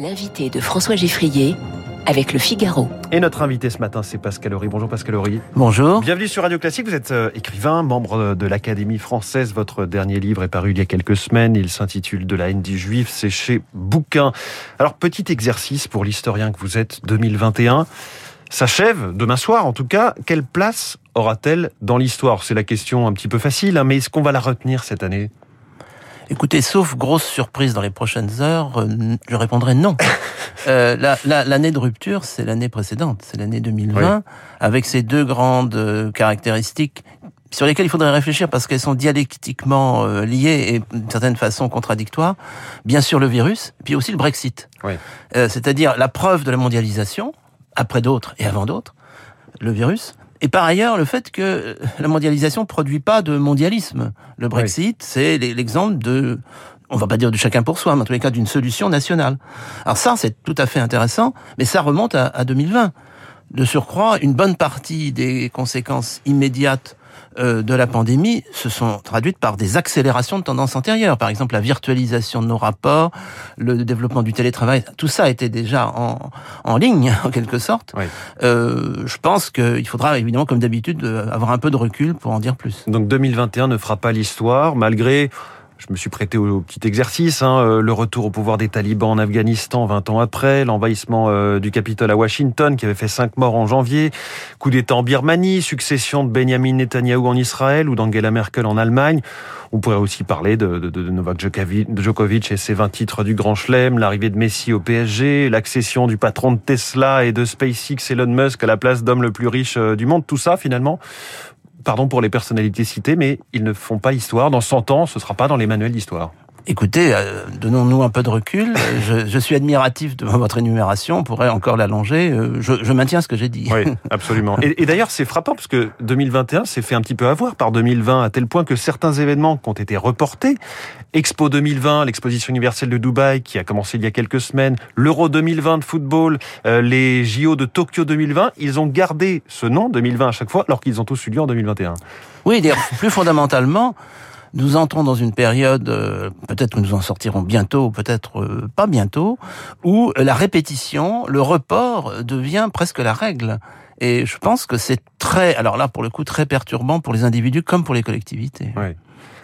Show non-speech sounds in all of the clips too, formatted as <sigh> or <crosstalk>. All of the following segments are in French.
L'invité de François Geffrier avec le Figaro. Et notre invité ce matin, c'est Pascal Horry. Bonjour Pascal Horry. Bonjour. Bienvenue sur Radio Classique. Vous êtes euh, écrivain, membre de l'Académie française. Votre dernier livre est paru il y a quelques semaines. Il s'intitule De la haine du juif. C'est chez Bouquin. Alors, petit exercice pour l'historien que vous êtes 2021 s'achève, demain soir en tout cas, quelle place aura-t-elle dans l'histoire? C'est la question un petit peu facile, hein, mais est-ce qu'on va la retenir cette année? Écoutez, sauf grosse surprise dans les prochaines heures, euh, je répondrai non. <laughs> euh, L'année de rupture, c'est l'année précédente, c'est l'année 2020, oui. avec ces deux grandes euh, caractéristiques sur lesquelles il faudrait réfléchir parce qu'elles sont dialectiquement euh, liées et d'une certaine façon contradictoires. Bien sûr le virus, puis aussi le Brexit. Oui. Euh, C'est-à-dire la preuve de la mondialisation, après d'autres et avant d'autres, le virus, et par ailleurs, le fait que la mondialisation ne produit pas de mondialisme. Le Brexit, oui. c'est l'exemple de, on va pas dire de chacun pour soi, mais en tous les cas d'une solution nationale. Alors ça, c'est tout à fait intéressant, mais ça remonte à, à 2020. De surcroît, une bonne partie des conséquences immédiates euh, de la pandémie se sont traduites par des accélérations de tendances antérieures. Par exemple, la virtualisation de nos rapports, le développement du télétravail, tout ça était déjà en, en ligne, <laughs> en quelque sorte. Oui. Euh, je pense qu'il faudra évidemment, comme d'habitude, avoir un peu de recul pour en dire plus. Donc 2021 ne fera pas l'histoire, malgré je me suis prêté au petit exercice, hein, le retour au pouvoir des talibans en Afghanistan 20 ans après, l'envahissement euh, du Capitole à Washington qui avait fait 5 morts en janvier, coup d'État en Birmanie, succession de Benjamin Netanyahou en Israël ou d'Angela Merkel en Allemagne. On pourrait aussi parler de, de, de Novak Djokovic et ses 20 titres du Grand Chelem, l'arrivée de Messi au PSG, l'accession du patron de Tesla et de SpaceX Elon Musk à la place d'homme le plus riche euh, du monde. Tout ça, finalement, pardon pour les personnalités citées, mais ils ne font pas l'histoire. Dans 100 ans, ce ne sera pas dans les manuels d'histoire. Écoutez, euh, donnons-nous un peu de recul. je, je, suis admiratif de votre énumération. On pourrait encore l'allonger. Euh, je, je, maintiens ce que j'ai dit. Oui, <laughs> absolument. et, et d'ailleurs, c'est frappant parce que 2021 s'est fait un petit peu avoir par 2020 à tel point que certains événements qui ont été reportés, Expo 2020, l'exposition universelle de Dubaï qui a commencé il y a quelques semaines, l'Euro 2020 de football, euh, les JO de Tokyo 2020, ils ont gardé ce nom 2020 à chaque fois alors qu'ils ont tous eu lieu en 2021. Oui, plus fondamentalement, nous entrons dans une période, euh, peut-être nous en sortirons bientôt, peut-être euh, pas bientôt, où la répétition, le report devient presque la règle. Et je pense que c'est très, alors là pour le coup, très perturbant pour les individus comme pour les collectivités.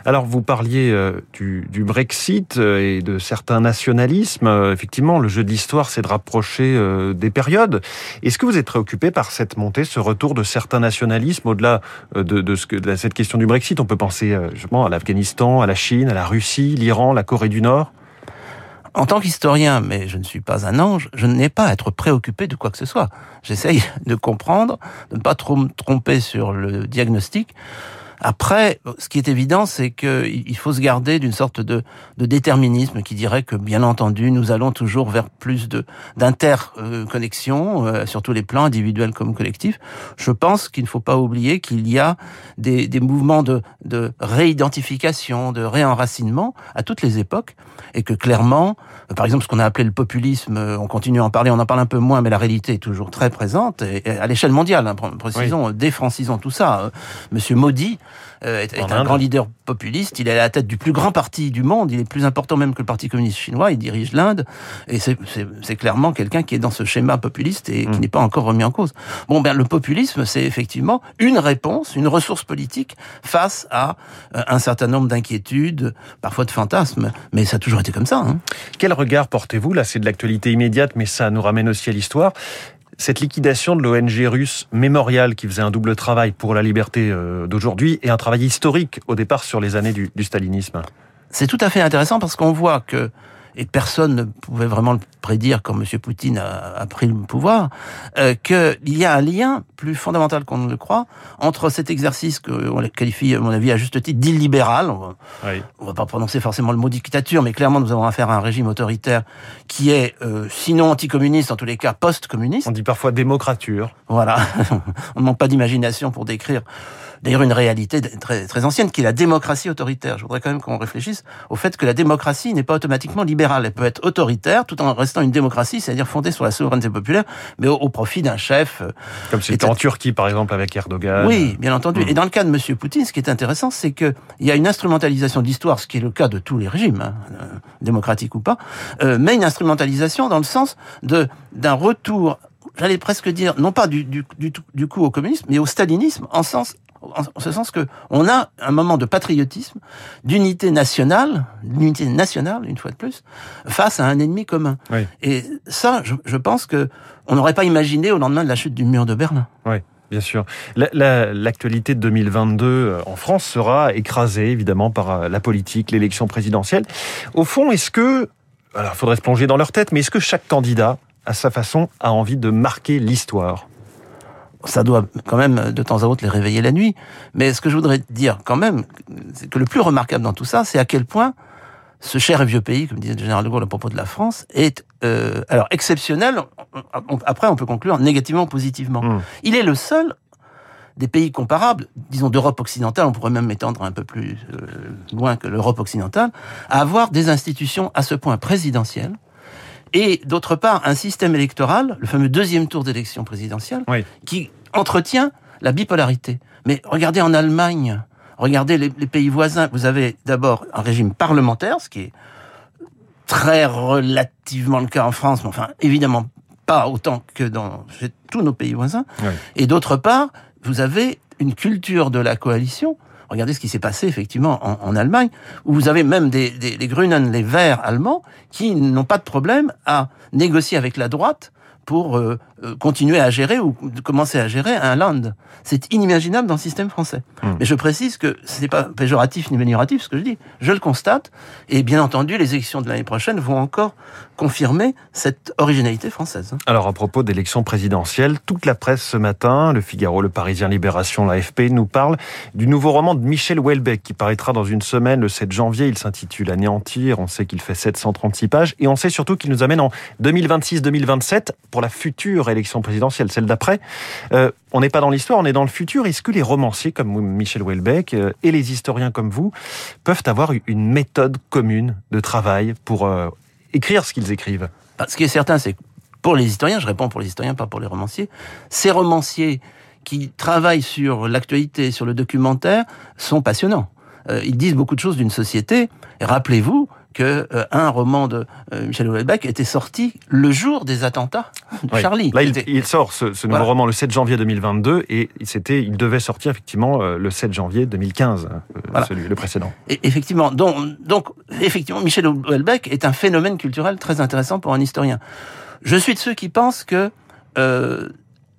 Alors vous parliez euh, du, Brexit et de certains nationalismes. Euh, effectivement, le jeu de l'histoire, c'est de rapprocher euh, des périodes. Est-ce que vous êtes préoccupé par cette montée, ce retour de certains nationalismes au-delà de, de cette question du Brexit? On peut penser justement à l'Afghanistan, à la Chine, à la Russie, l'Iran, la Corée du Nord. En tant qu'historien, mais je ne suis pas un ange, je n'ai pas à être préoccupé de quoi que ce soit. J'essaye de comprendre, de ne pas trop me tromper sur le diagnostic. Après, ce qui est évident, c'est qu'il faut se garder d'une sorte de, de, déterminisme qui dirait que, bien entendu, nous allons toujours vers plus d'interconnexion euh, sur tous les plans, individuels comme collectifs. Je pense qu'il ne faut pas oublier qu'il y a des, des mouvements de, de, réidentification, de réenracinement à toutes les époques, et que clairement, par exemple, ce qu'on a appelé le populisme, on continue à en parler, on en parle un peu moins, mais la réalité est toujours très présente, et à l'échelle mondiale, hein, précisons, oui. défrancisons tout ça. Monsieur Modi, euh, est, est un grand leader populiste. Il est à la tête du plus grand parti du monde. Il est plus important même que le Parti communiste chinois. Il dirige l'Inde. Et c'est clairement quelqu'un qui est dans ce schéma populiste et qui mmh. n'est pas encore remis en cause. Bon, ben, le populisme, c'est effectivement une réponse, une ressource politique face à euh, un certain nombre d'inquiétudes, parfois de fantasmes. Mais ça a toujours été comme ça. Hein. Quel regard portez-vous? Là, c'est de l'actualité immédiate, mais ça nous ramène aussi à l'histoire cette liquidation de l'ONG russe Mémorial qui faisait un double travail pour la liberté d'aujourd'hui et un travail historique au départ sur les années du, du stalinisme. C'est tout à fait intéressant parce qu'on voit que et personne ne pouvait vraiment le prédire quand M. Poutine a, a, pris le pouvoir, euh, qu'il y a un lien plus fondamental qu'on ne le croit entre cet exercice qu'on qualifie, à mon avis, à juste titre, d'illibéral. On, oui. on va pas prononcer forcément le mot dictature, mais clairement, nous avons affaire à un régime autoritaire qui est, euh, sinon anticommuniste, en tous les cas post-communiste. On dit parfois démocrature. Voilà. <laughs> on ne manque pas d'imagination pour décrire d'ailleurs une réalité très, très ancienne, qui est la démocratie autoritaire. Je voudrais quand même qu'on réfléchisse au fait que la démocratie n'est pas automatiquement libérale. Elle peut être autoritaire tout en restant une démocratie, c'est-à-dire fondée sur la souveraineté populaire, mais au, profit d'un chef. Euh, Comme c'était en Turquie, par exemple, avec Erdogan. Oui, bien entendu. Hmm. Et dans le cas de M. Poutine, ce qui est intéressant, c'est qu'il y a une instrumentalisation de l'histoire, ce qui est le cas de tous les régimes, hein, euh, démocratiques ou pas, euh, mais une instrumentalisation dans le sens de d'un retour j'allais presque dire, non pas du, du, du, du coup au communisme, mais au stalinisme, en sens en ce sens que on a un moment de patriotisme, d'unité nationale, d'unité nationale une fois de plus, face à un ennemi commun. Et ça, je, je pense que on n'aurait pas imaginé au lendemain de la chute du mur de Berlin. Oui. Bien sûr. L'actualité la, de 2022 euh, en France sera écrasée évidemment par euh, la politique, l'élection présidentielle. Au fond, est-ce que, alors il faudrait se plonger dans leur tête, mais est-ce que chaque candidat à sa façon, a envie de marquer l'histoire? Ça doit quand même de temps à autre les réveiller la nuit. Mais ce que je voudrais dire quand même, c'est que le plus remarquable dans tout ça, c'est à quel point ce cher et vieux pays, comme disait le général de Gaulle à propos de la France, est euh, alors exceptionnel. Après, on peut conclure négativement ou positivement. Hmm. Il est le seul des pays comparables, disons d'Europe occidentale, on pourrait même m'étendre un peu plus euh, loin que l'Europe occidentale, à avoir des institutions à ce point présidentielles, et d'autre part un système électoral, le fameux deuxième tour d'élection présidentielle, qui entretient la bipolarité. Mais regardez en Allemagne, regardez les, pays voisins, vous avez d'abord un régime parlementaire, ce qui est très relativement le cas en France, mais enfin évidemment pas autant que dans tous nos pays voisins. Et d'autre part, vous avez une culture de la coalition Regardez ce qui s'est passé effectivement en, Allemagne, où vous avez même des, des Grünen, les Verts allemands, qui n'ont pas de problème à négocier avec la droite pour euh, continuer à gérer ou commencer à gérer un land. C'est inimaginable dans le système français. Hmm. Mais je précise que ce n'est pas péjoratif ni amélioratif ce que je dis. Je le constate. Et bien entendu, les élections de l'année prochaine vont encore confirmer cette originalité française. Alors à propos d'élections présidentielles, toute la presse ce matin, le Figaro, le Parisien Libération, l'AFP, nous parle du nouveau roman de Michel Houellebecq qui paraîtra dans une semaine, le 7 janvier. Il s'intitule Anéantir. On sait qu'il fait 736 pages. Et on sait surtout qu'il nous amène en 2026-2027 pour la future élection présidentielle, celle d'après. Euh, on n'est pas dans l'histoire, on est dans le futur. Est-ce que les romanciers comme Michel Houellebecq euh, et les historiens comme vous peuvent avoir une méthode commune de travail pour euh, écrire ce qu'ils écrivent? Bah, Ce qui est certain, c'est que pour les historiens, je réponds pour les historiens, pas pour les romanciers, ces romanciers qui travaillent sur l'actualité, sur le documentaire, sont passionnants. ils disent beaucoup de choses d'une société. Rappelez-vous que euh, un roman de euh, Michel Houellebecq était sorti le jour des attentats de Charlie. Là, il, sort ce, nouveau roman le 7 janvier 2022 et c'était, il devait sortir effectivement euh, le 7 janvier 2015, celui le précédent. Et effectivement, donc, donc effectivement, Michel Houellebecq est un phénomène culturel très intéressant pour un historien. Je suis de ceux qui pensent que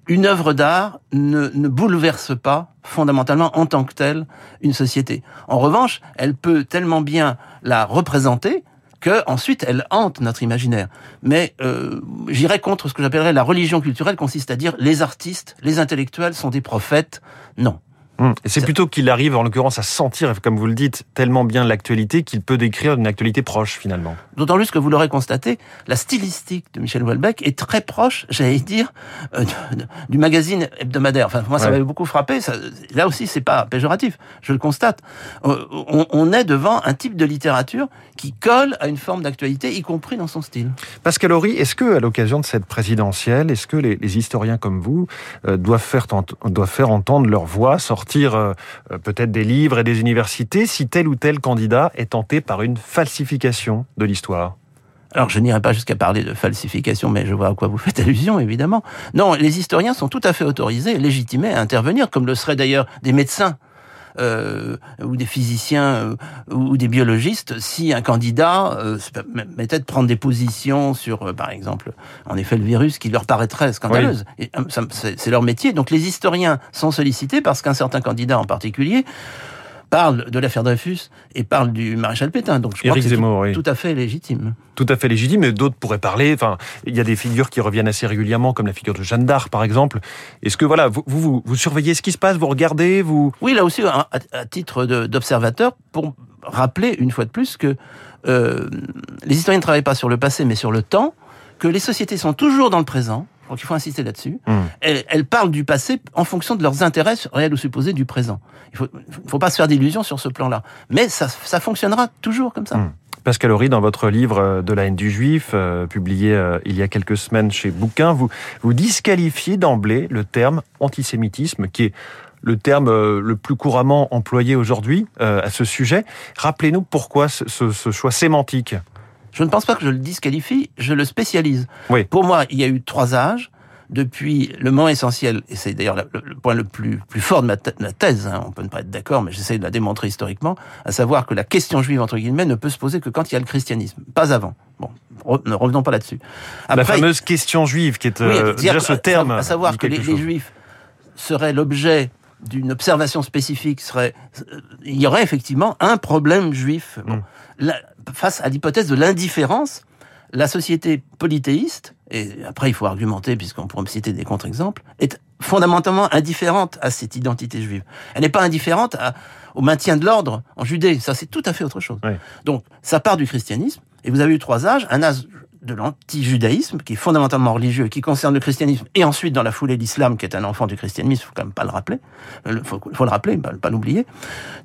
une œuvre d'art ne, ne, bouleverse pas fondamentalement en tant que telle une société. En revanche, elle peut tellement bien la représenter que ensuite elle hante notre imaginaire. Mais euh, j'irais contre ce que j'appellerais la religion culturelle, consiste à dire les artistes, les intellectuels sont des prophètes. Non. Hum. C'est plutôt qu'il arrive, en l'occurrence, à sentir, comme vous le dites, tellement bien l'actualité qu'il peut décrire une actualité proche, finalement. D'autant plus que vous l'aurez constaté, la stylistique de Michel Houellebecq est très proche, j'allais dire, euh, du magazine hebdomadaire. Enfin, moi, ça m'avait beaucoup frappé. Ça, là aussi, c'est pas péjoratif, je le constate. Euh, on, on, est devant un type de littérature qui colle à une forme d'actualité, y compris dans son style. Pascal Horry, est-ce que, à l'occasion de cette présidentielle, est-ce que les, les, historiens comme vous euh, doivent, faire, doivent faire entendre leur voix, sortir sortir euh, euh, peut-être des livres et des universités si tel ou tel candidat est tenté par une falsification de l'histoire alors, je n'irai pas jusqu'à parler de falsification, mais je vois à quoi vous faites allusion, évidemment. Non, les historiens sont tout à fait autorisés, légitimés à intervenir, comme le seraient d'ailleurs des médecins euh, ou des physiciens euh, ou des biologistes si un candidat euh, mettait de prendre des positions sur, euh, par exemple, en effet, le virus qui leur paraîtrait scandaleuse. C'est leur métier. Donc les historiens sont sollicités parce qu'un certain candidat en particulier parle de l'affaire Dreyfus et parle du maréchal Pétain. Donc je crois que c'est tout, à fait légitime. Tout à fait légitime, mais d'autres pourraient parler. Enfin, il y a des figures qui reviennent assez régulièrement, comme la figure de Jeanne d'Arc, par exemple. Est-ce que voilà, vous, vous, vous, surveillez ce qui se passe, vous regardez, vous? Oui, là aussi, à, titre d'observateur, pour rappeler une fois de plus que euh, les historiens ne travaillent pas sur le passé, mais sur le temps, que les sociétés sont toujours dans le présent, Donc il faut insister là-dessus. Hmm. Elles, elles parlent du passé en fonction de leurs intérêts réels ou supposés du présent. Il faut, faut pas se faire d'illusions sur ce plan-là. Mais ça, ça fonctionnera toujours comme ça. Hmm. Pascal Horry, dans votre livre euh, De la haine du juif, euh, publié euh, il y a quelques semaines chez Bouquin, vous, vous disqualifiez d'emblée le terme antisémitisme, qui est le terme euh, le plus couramment employé aujourd'hui à ce sujet. Rappelez-nous pourquoi ce, ce- ce choix sémantique. Je ne pense pas que je le disqualifie, je le spécialise. Oui. Pour moi, il y a eu trois âges. Depuis le moment essentiel, et c'est d'ailleurs le, point le plus, plus fort de ma, th- ma thèse, hein, on peut ne pas être d'accord, mais j'essaie de la démontrer historiquement, à savoir que la question juive, entre guillemets, ne peut se poser que quand il y a le christianisme, pas avant. Bon, ne revenons pas là-dessus. la fameuse question juive, qui est oui, euh, déjà ce terme. À savoir que les, juifs seraient l'objet d'une observation spécifique, serait, euh, il y aurait effectivement un problème juif. Bon. Mm. La- face à l'hypothèse de l'indifférence, la société polythéiste, et après il faut argumenter puisqu'on pourrait me citer des contre-exemples, est fondamentalement indifférente à cette identité juive. Elle n'est pas indifférente à- au maintien de l'ordre en Judée. Ça, c'est tout à fait autre chose. Oui. Donc, ça part du christianisme, et vous avez eu trois âges, un âge de l'anti-judaïsme, qui est fondamentalement religieux, et qui concerne le christianisme, et ensuite, dans la foulée, l'islam, qui est un enfant du christianisme, faut quand même pas le rappeler, il faut, faut le rappeler, pas, pas l'oublier.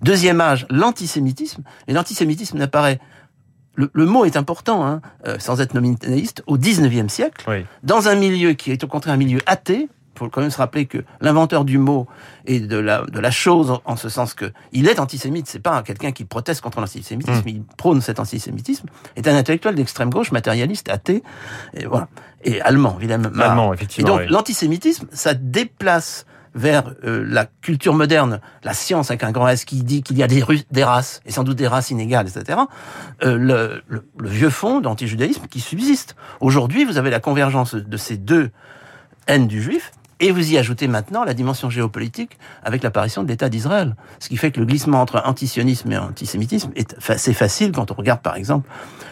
Deuxième âge, l'antisémitisme, et l'antisémitisme n'apparaît le, le mot est important, hein, euh, sans être nominaliste, au 19e siècle, Oui. dans un milieu qui est au contraire un milieu athée. Il faut quand même se rappeler que l'inventeur du mot et de la, de la chose, en, ce sens que il est antisémite, c'est pas quelqu'un qui proteste contre l'antisémitisme, Mm. il prône cet antisémitisme, est un intellectuel d'extrême gauche, matérialiste, athée, et voilà, et allemand, Marr. Allemand, Et effectivement. donc oui. l'antisémitisme, ça déplace vers euh, la culture moderne, la science avec un grand S qui dit qu'il y a des, des races, et sans doute des races inégales, etc., euh, le, le- le vieux fond d'antijudaïsme qui subsiste. Aujourd'hui, vous avez la convergence de ces deux haines du juif, et vous y ajoutez maintenant la dimension géopolitique avec l'apparition de l'État d'Israël. Ce qui fait que le glissement entre antisionisme et antisémitisme est assez facile quand on regarde, par exemple,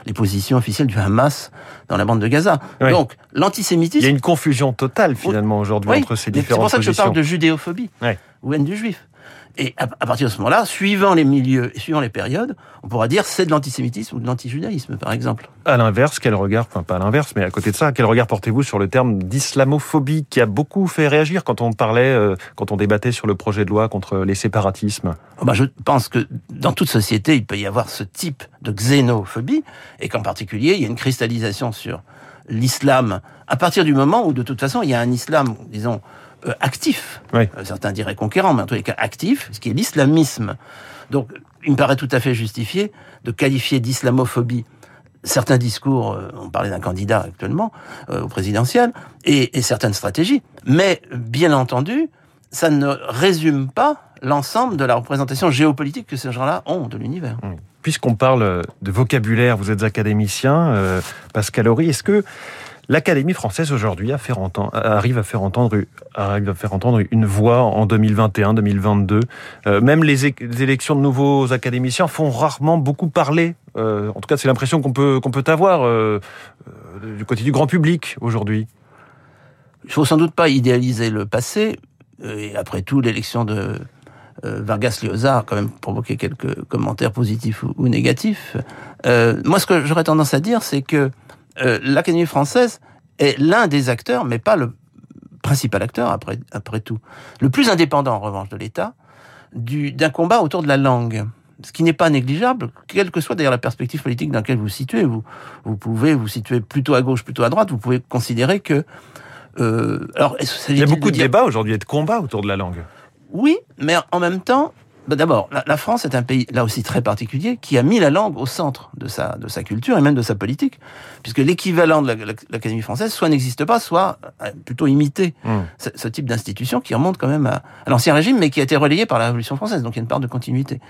les positions officielles du Hamas dans la bande de Gaza. Oui. Donc, Il y l'antisémitisme... a une confusion totale finalement aujourd'hui Oui, entre ces mais C'est différentes pour ça que je positions. parle de judéophobie Ouais. ou haine du juif. Et à, à partir de ce moment-là, suivant les milieux et suivant les périodes, on pourra dire c'est de l'antisémitisme ou de l'antijudaïsme, par exemple. À l'inverse, quel regard, enfin pas à l'inverse, mais à côté de ça, quel regard portez-vous sur le terme d'islamophobie qui a beaucoup fait réagir quand on parlait, euh, quand on débattait sur le projet de loi contre les séparatismes? Oh, bah, je pense que dans toute société, il peut y avoir ce type de xénophobie, et qu'en particulier, il y a une cristallisation sur l'islam à partir du moment où, de toute façon, il y a un islam, disons, actif. Oui. Euh, certains diraient conquérant, mais en tous les cas actif, ce qui est l'islamisme. Donc, il me paraît tout à fait justifié de qualifier d'islamophobie certains discours, euh, on parlait d'un candidat actuellement euh, au présidentiel, et, et certaines stratégies. Mais, bien entendu, ça ne résume pas l'ensemble de la représentation géopolitique que ces gens-là ont de l'univers. Puisqu'on parle de vocabulaire, vous êtes académicien, euh, Pascal Horry, est-ce que l'Académie française aujourd'hui arrive à faire entendre, une voix en 2021-2022 Euh, Même les, élections de nouveaux académiciens font rarement beaucoup parler. Euh, en tout cas, c'est l'impression qu'on peut, qu'on peut avoir euh, du côté du grand public aujourd'hui. Il faut sans doute pas idéaliser le passé, et après tout, l'élection de Vargas Llosa a quand même provoqué quelques commentaires positifs ou, négatifs. Moi, ce que j'aurais tendance à dire, c'est que euh, l'Académie française est l'un des acteurs, mais pas le principal acteur, après, après tout. Le plus indépendant, en revanche, de l'État, du- d'un combat autour de la langue. Ce qui n'est pas négligeable, quelle que soit d'ailleurs la perspective politique dans laquelle vous vous situez. Vous, vous pouvez vous situer plutôt à gauche, plutôt à droite. Vous pouvez considérer que euh, alors, Il y a beaucoup de dire- débats aujourd'hui et de combats autour de la langue. Oui, mais en même temps, d'abord, la, la France est un pays là aussi très particulier qui a mis la langue au centre de sa de sa culture et même de sa politique, puisque l'équivalent de la- la- l'Académie française soit n'existe pas, soit euh, plutôt imité. Hmm. Ce, ce type d'institution qui remonte quand même à, à l'ancien régime, mais qui a été relayé par la Révolution française, donc il y a une part de continuité.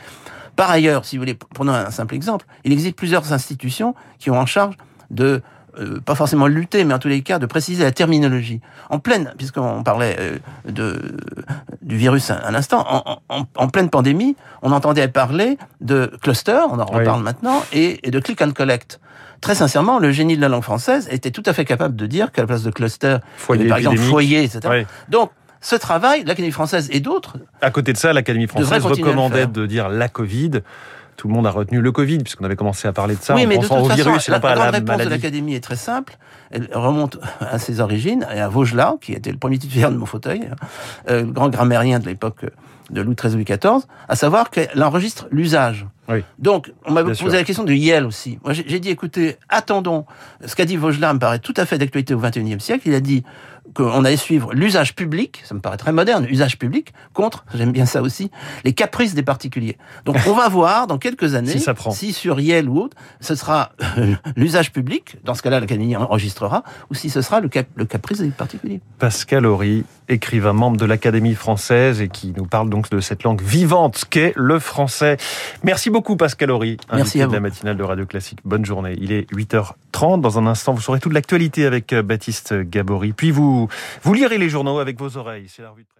Par ailleurs, si vous voulez, prenons un simple exemple, il existe plusieurs institutions qui ont en charge de euh, pas forcément lutter, mais en tous les cas de préciser la terminologie. En pleine, puisqu'on parlait euh, de, du virus un, un instant, en, en- en pleine pandémie, on entendait parler de cluster, on en Oui. reparle maintenant, et, et de click and collect. Très sincèrement, le génie de la langue française était tout à fait capable de dire qu'à la place de cluster, Foyer par exemple foyer, etc. Donc, ce travail, l'Académie française et d'autres, À côté de ça, l'Académie française à recommandait de dire la Covid. Tout le monde a retenu le Covid, puisqu'on avait commencé à parler de ça. Oui, en mais de pensant toute au façon, virus et la, pas la réponse de l'Académie est très simple. Elle remonte à ses origines et à Vaugelas, qui était le premier titulaire de mon fauteuil, euh, le grand grammairien de l'époque de Louis XIII Louis XIV, à savoir qu'elle enregistre l'usage. Oui. Donc, on Bien posé sûr. la question de Yale aussi. Moi, j'ai j'ai dit, écoutez, attendons. Ce qu'a dit Vaugelas me paraît tout à fait d'actualité au XXIe siècle. Il a dit qu'on allait suivre l'usage public, ça me paraît très moderne, usage public, contre, <laughs> j'aime bien ça aussi, les caprices des particuliers. Donc, on va <laughs> voir dans quelques années Si ça prend. si sur Yale ou autre, ce sera euh, l'usage public, dans ce cas-là, l'Académie enregistrera, ou si ce sera le, cap- le caprice des particuliers. Pascal Horry, écrivain membre de l'Académie française et qui nous parle donc de cette langue vivante qu'est le français. Merci beaucoup Pascal Horry, Merci à de la vous. matinale de Radio Classique. Bonne journée. Il est 8h30. Dans un instant, vous saurez toute l'actualité avec euh, Baptiste Gabory. Puis vous, lirez les journaux avec vos oreilles. C'est la de.